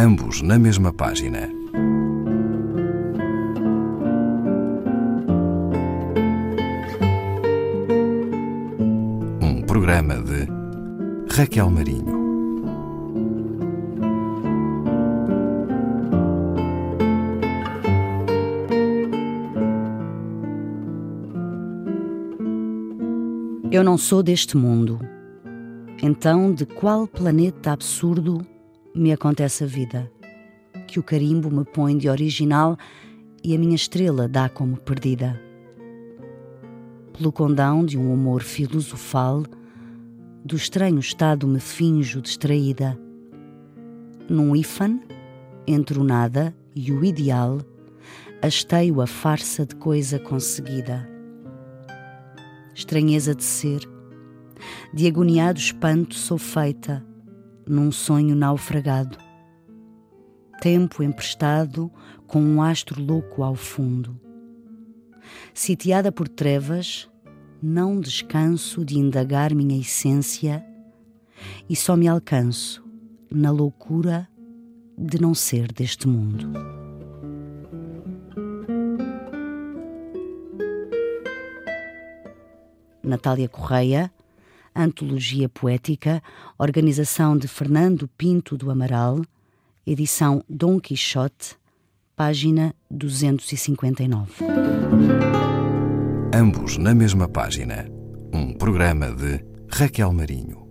ambos na mesma página. Um programa de Raquel Marinho. Eu não sou deste mundo. Então, de qual planeta absurdo me acontece a vida? Que o carimbo me põe de original e a minha estrela dá como perdida. Pelo condão de um humor filosofal, do estranho estado me finjo distraída. Num ifan, entre o nada e o ideal, hasteio a farsa de coisa conseguida. Estranheza de ser, de agoniado espanto sou feita, num sonho naufragado. Tempo emprestado com um astro louco ao fundo. Sitiada por trevas, não descanso de indagar minha essência e só me alcanço na loucura de não ser deste mundo. Natália Correia, Antologia Poética, organização de Fernando Pinto do Amaral, edição Dom Quixote, página 259. Ambos na mesma página. Um programa de Raquel Marinho.